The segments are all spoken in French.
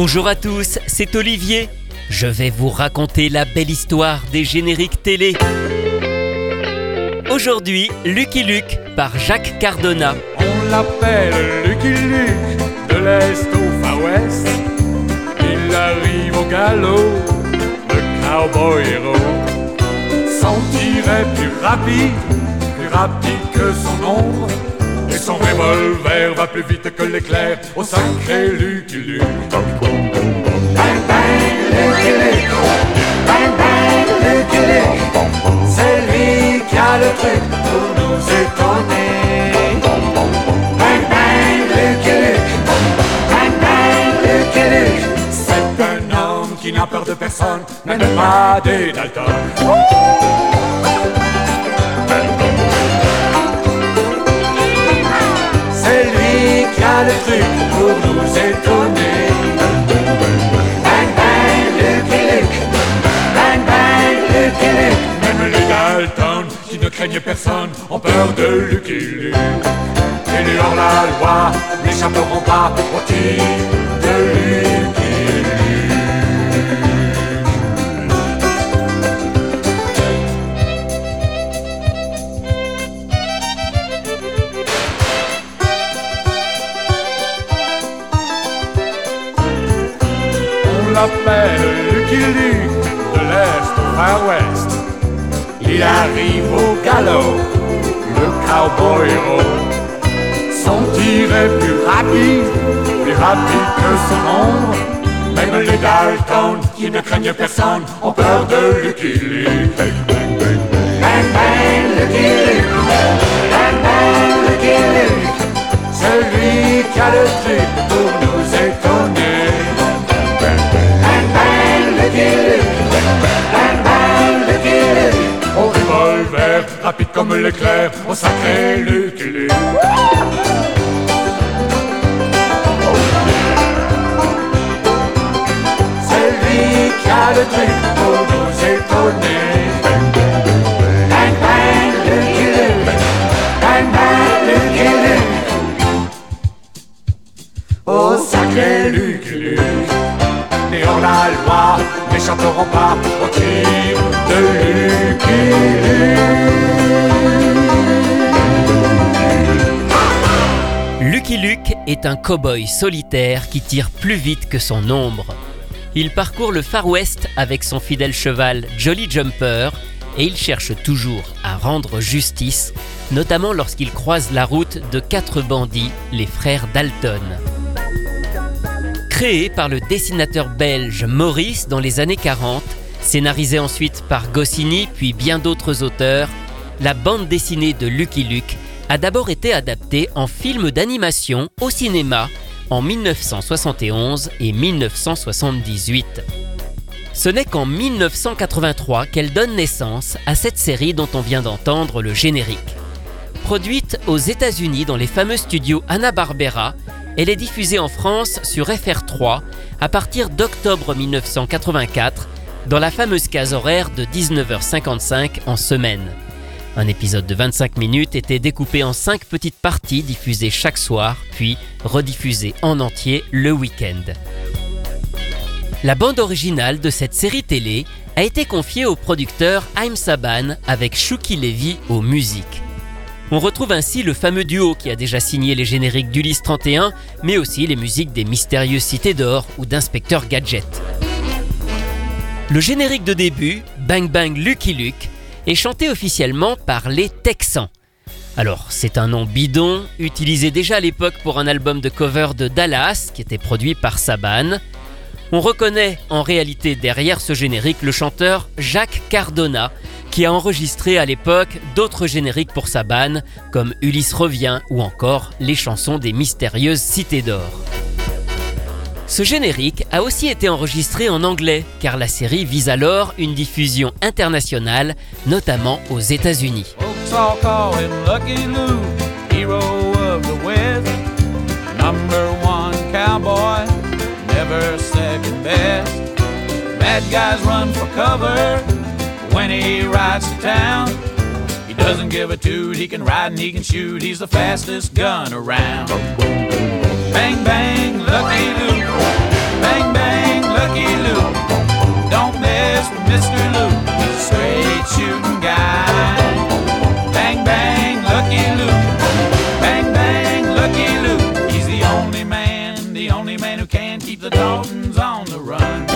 Bonjour à tous, c'est Olivier. Je vais vous raconter la belle histoire des génériques télé. Aujourd'hui, Lucky Luke par Jacques Cardona. On l'appelle Lucky Luke, de l'Est au Far West. Il arrive au galop, le cowboy héros. S'en tirait plus rapide, plus rapide que son ombre. Son revolver va plus vite que l'éclair au sacré Lucky Luke. Bang bang, Lucky Luke. Bang bang, Lucky Luke. C'est lui qui a le truc pour nous étonner. Bang bang, Lucky Luke. Bang bang. C'est un homme qui n'a peur de personne, même pas des Dalton. Pour nous étonner. Bang bang, Lucky Luke. Bang bang, Lucky Luke. Même les Dalton qui ne craignent personne ont peur de Lucky Luke. Et hors la loi n'échapperont pas au tir de Lucky On l'appelle Lucky Luke, de l'Est Far West. Il arrive au galop, le cowboy héros. Son tir est plus rapide, plus rapide que son ombre. Même les Dalton, qui ne craignent personne, ont peur de Lucky Luke. Bang, bang, bang, bang. Bang, Lucky Luke. Bang, bang, Lucky Luke. C'est lui qui a le truc pour comme l'éclair, au sacré Lucky Luke. C'est lui qui a le truc pour nous étonner. Bang, bang, Lucky. Bang, bang. Oh, sacré Lucky Luke. La loi n'échapperont pas au tir est un cow-boy solitaire qui tire plus vite que son ombre. Il parcourt le Far West avec son fidèle cheval Jolly Jumper et il cherche toujours à rendre justice, notamment lorsqu'il croise la route de quatre bandits, les frères Dalton. Créé par le dessinateur belge Maurice dans les années 40, scénarisé ensuite par Goscinny puis bien d'autres auteurs, la bande dessinée de Lucky Luke a d'abord été adaptée en film d'animation au cinéma en 1971 et 1978. Ce n'est qu'en 1983 qu'elle donne naissance à cette série dont on vient d'entendre le générique. Produite aux États-Unis dans les fameux studios Hanna-Barbera, elle est diffusée en France sur FR3 à partir d'octobre 1984 dans la fameuse case horaire de 19h55 en semaine. Un épisode de 25 minutes était découpé en 5 petites parties diffusées chaque soir, puis rediffusées en entier le week-end. La bande originale de cette série télé a été confiée au producteur Haim Saban avec Shuki Levy aux musiques. On retrouve ainsi le fameux duo qui a déjà signé les génériques d'Ulysse 31, mais aussi les musiques des mystérieuses cités d'or ou d'Inspecteur Gadget. Le générique de début, Bang Bang Lucky Luke, est chanté officiellement par les Texans. Alors, c'est un nom bidon, utilisé déjà à l'époque pour un album de cover de Dallas, qui était produit par Saban. On reconnaît en réalité derrière ce générique le chanteur Jacques Cardona, qui a enregistré à l'époque d'autres génériques pour Saban, comme Ulysse revient ou encore les chansons des mystérieuses cités d'or. Ce générique a aussi été enregistré en anglais, car la série vise alors une diffusion internationale, notamment aux États-Unis. He doesn't give a toot, he can ride and he can shoot. He's the fastest gun around. Bang, bang, Lucky Luke. Bang, bang, Lucky Luke. Don't mess with Mr. Luke, straight shooting guy. Bang, bang, Lucky Luke. Bang, bang, Lucky Luke. He's the only man, the only man who can keep the Daltons on the run.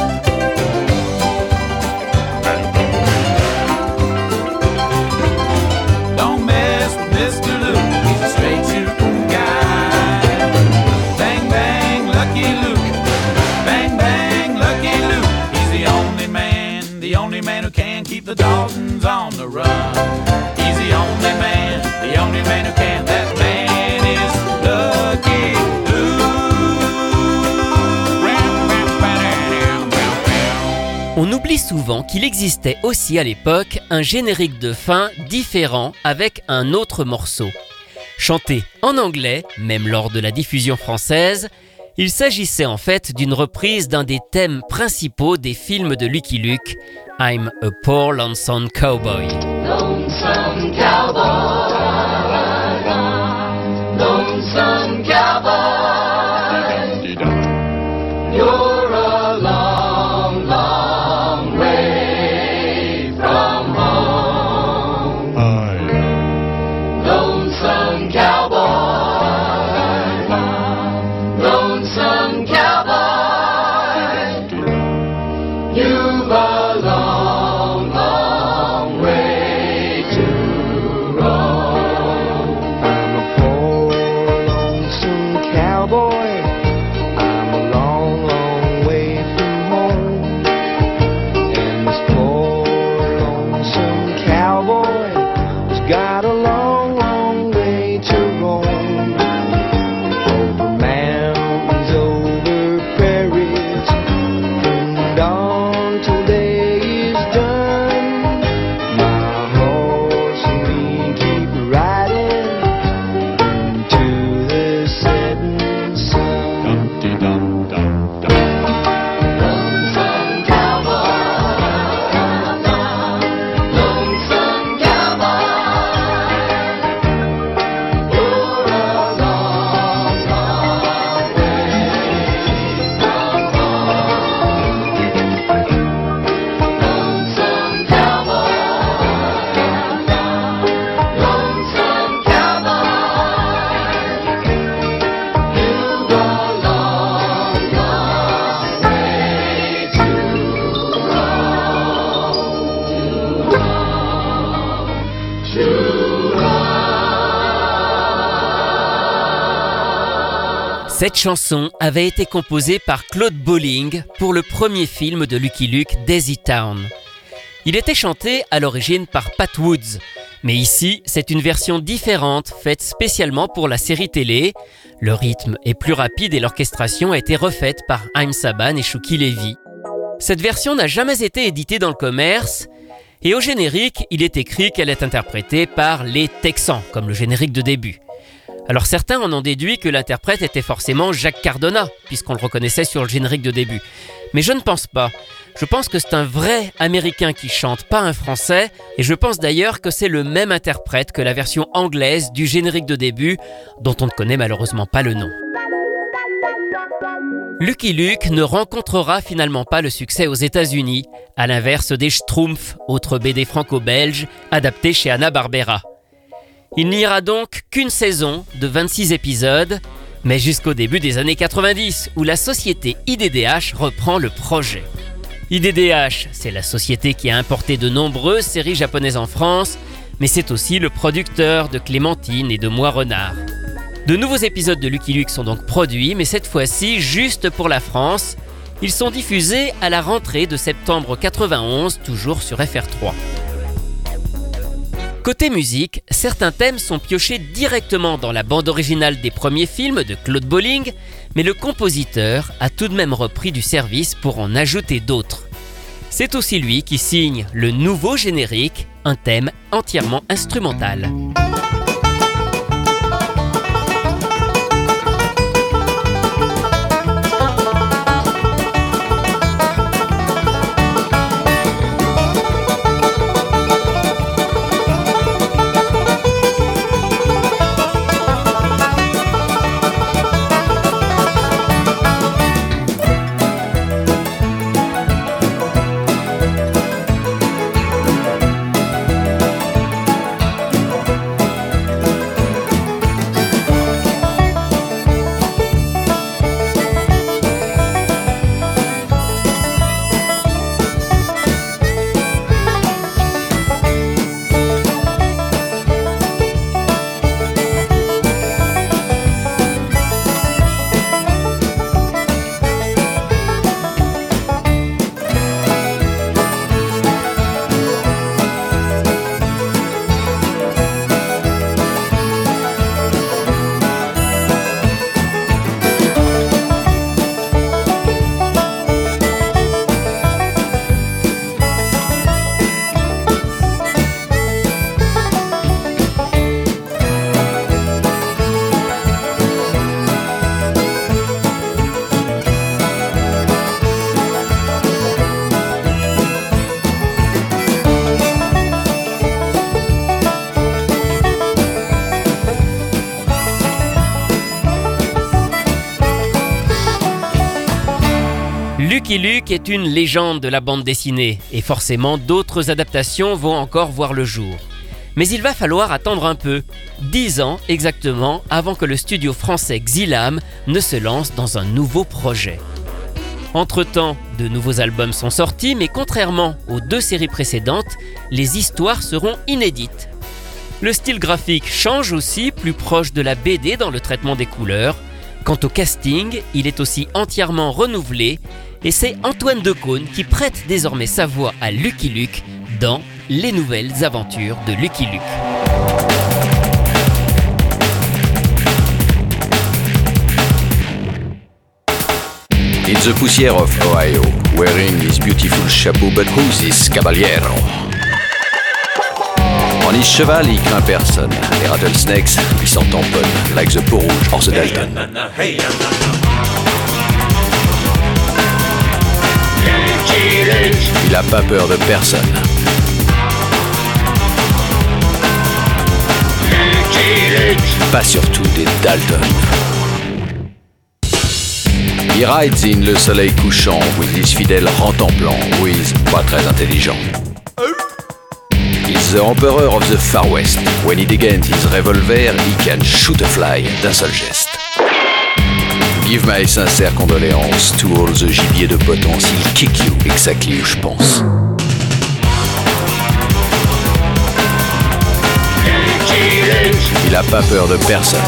Souvent qu'il existait aussi à l'époque un générique de fin différent avec un autre morceau. Chanté en anglais, même lors de la diffusion française, il s'agissait en fait d'une reprise d'un des thèmes principaux des films de Lucky Luke, I'm a Poor. Lonesome cowboy, Cette chanson avait été composée par Claude Bolling pour le premier film de Lucky Luke, Daisy Town. Il était chanté à l'origine par Pat Woods, mais ici c'est une version différente faite spécialement pour la série télé. Le rythme est plus rapide et l'orchestration a été refaite par Haim Saban et Shuki Levy. Cette version n'a jamais été éditée dans le commerce et au générique, il est écrit qu'elle est interprétée par les Texans, comme le générique de début. Alors certains en ont déduit que l'interprète était forcément Jacques Cardona, puisqu'on le reconnaissait sur le générique de début. Mais je ne pense pas. Je pense que c'est un vrai Américain qui chante, pas un Français, et je pense d'ailleurs que c'est le même interprète que la version anglaise du générique de début, dont on ne connaît malheureusement pas le nom. Lucky Luke ne rencontrera finalement pas le succès aux États-Unis, à l'inverse des Schtroumpfs, autre BD franco-belge, adapté chez Hanna-Barbera. Il n'y aura donc qu'une saison de 26 épisodes, mais jusqu'au début des années 90, où la société IDDH reprend le projet. IDDH, c'est la société qui a importé de nombreuses séries japonaises en France, mais c'est aussi le producteur de Clémentine et de Moi Renard. De nouveaux épisodes de Lucky Luke sont donc produits, mais cette fois-ci juste pour la France. Ils sont diffusés à la rentrée de septembre 91, toujours sur FR3. Côté musique, certains thèmes sont piochés directement dans la bande originale des premiers films de Claude Bolling, mais le compositeur a tout de même repris du service pour en ajouter d'autres. C'est aussi lui qui signe le nouveau générique, un thème entièrement instrumental. Lucky Luke est une légende de la bande dessinée et forcément d'autres adaptations vont encore voir le jour. Mais il va falloir attendre un peu, 10 ans exactement avant que le studio français Xilam ne se lance dans un nouveau projet. Entre-temps, de nouveaux albums sont sortis, mais contrairement aux deux séries précédentes, les histoires seront inédites. Le style graphique change aussi, plus proche de la BD dans le traitement des couleurs. Quant au casting, il est aussi entièrement renouvelé, et c'est Antoine Decaune qui prête désormais sa voix à Lucky Luke dans Les nouvelles aventures de Lucky Luke. In the poussière of Ohio, wearing his beautiful chapeau, but who's this caballero? En his cheval, il craint personne. Les rattlesnakes, ils s'en tamponnent, like the peau rouge or the Dalton. Il a pas peur de personne. Pas surtout des Dalton. He rides in le soleil couchant with his fidèles rentemplant, who is pas très intelligent. He's the emperor of the Far West. When he degains his revolver, he can shoot a fly d'un seul geste. Give my sincères condoléances to all the gibier de potence. He'll kick you exactly je pense. Il a pas peur de personne.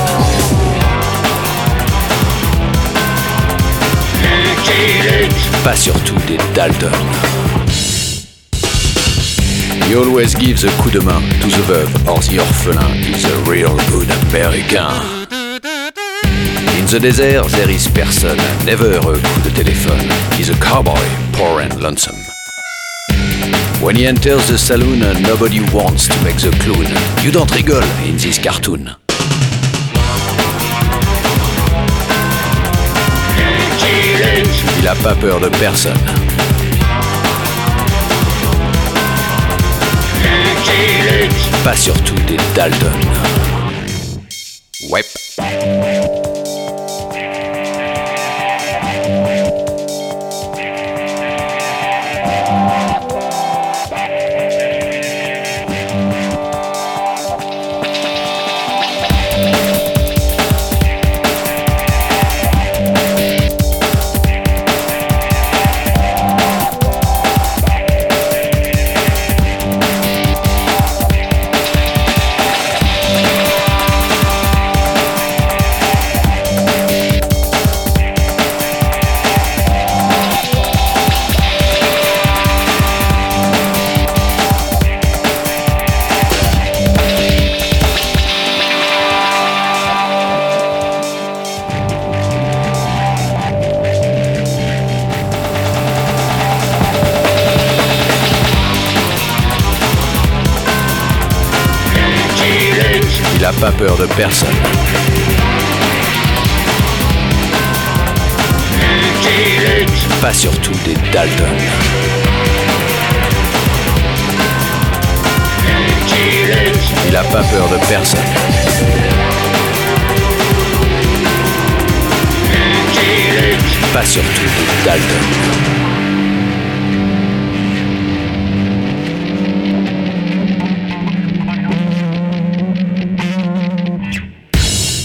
Pas surtout des Dalton. He always gives a coup de main to the veuve or the orphelin. He's a real good American. The desert, there is person, never a coup de téléphone. He's a cowboy, poor and lonesome. When he enters the saloon, nobody wants to make the clown. You don't rigole in this cartoon. Il a pas peur de personne. Pas surtout des Dalton. Ouais. Il a pas peur de personne. Pas surtout des Dalton. Il a pas peur de personne. Pas surtout des Dalton.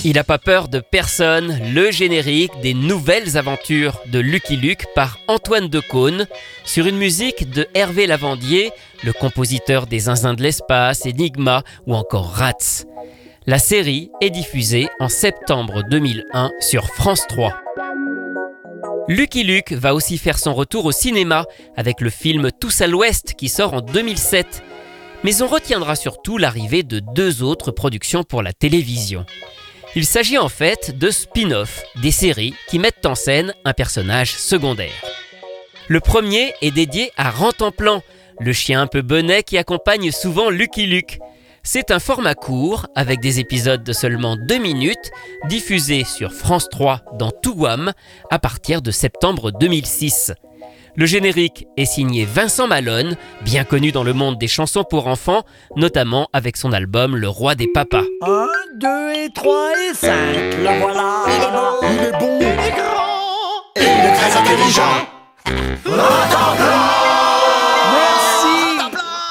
Il a pas peur de personne, le générique des nouvelles aventures de Lucky Luke par Antoine Decaune, sur une musique de Hervé Lavandier, le compositeur des Zinzins de l'espace, Enigma ou encore Rats. La série est diffusée en septembre 2001 sur France 3. Lucky Luke va aussi faire son retour au cinéma avec le film Tous à l'Ouest qui sort en 2007. Mais on retiendra surtout l'arrivée de deux autres productions pour la télévision. Il s'agit en fait de spin-off, des séries qui mettent en scène un personnage secondaire. Le premier est dédié à Rantanplan, le chien un peu bonnet qui accompagne souvent Lucky Luke. C'est un format court avec des épisodes de seulement 2 minutes diffusés sur France 3 dans Touam à partir de septembre 2006. Le générique est signé Vincent Malone, bien connu dans le monde des chansons pour enfants, notamment avec son album Le Roi des Papas. Un, deux et trois et cinq, le voilà. Il est bon, il est bon, il est grand, et il est très intelligent. Merci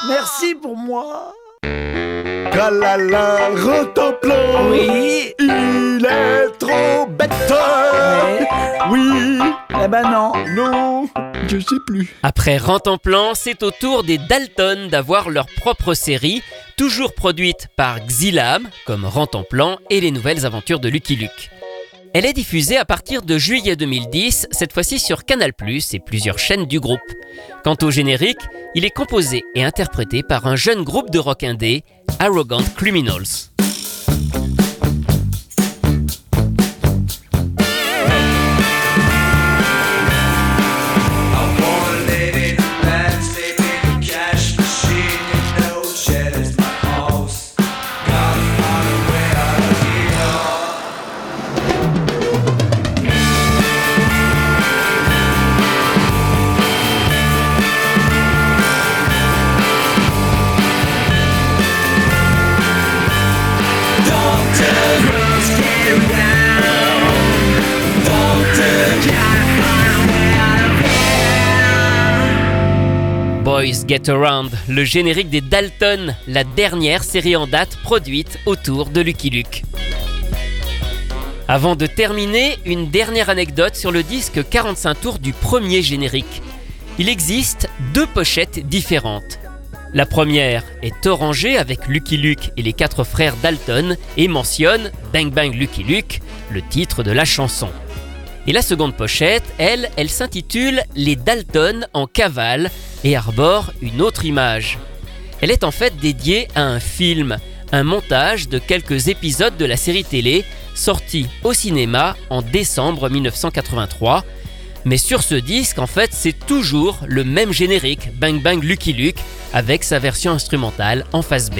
Merci pour moi Tralala, Rotoplon Oui. Il est trop bête. Oui. Eh ben non. Non Je sais plus. Après Rantanplan, c'est au tour des Dalton d'avoir leur propre série, toujours produite par Xylam, comme Rantanplan et les nouvelles aventures de Lucky Luke. Elle est diffusée à partir de juillet 2010, cette fois-ci sur Canal+, et plusieurs chaînes du groupe. Quant au générique, il est composé et interprété par un jeune groupe de rock indé, Arrogant Criminals. Get Around, le générique des Dalton, la dernière série en date produite autour de Lucky Luke. Avant de terminer, une dernière anecdote sur le disque 45 tours du premier générique. Il existe deux pochettes différentes. La première est orangée avec Lucky Luke et les quatre frères Dalton et mentionne Bang Bang Lucky Luke, le titre de la chanson. Et la seconde pochette, elle, elle s'intitule Les Dalton en cavale et arbore une autre image. Elle est en fait dédiée à un film, un montage de quelques épisodes de la série télé sorti au cinéma en décembre 1983. Mais sur ce disque, en fait, c'est toujours le même générique, Bang Bang Lucky Luke, avec sa version instrumentale en face B.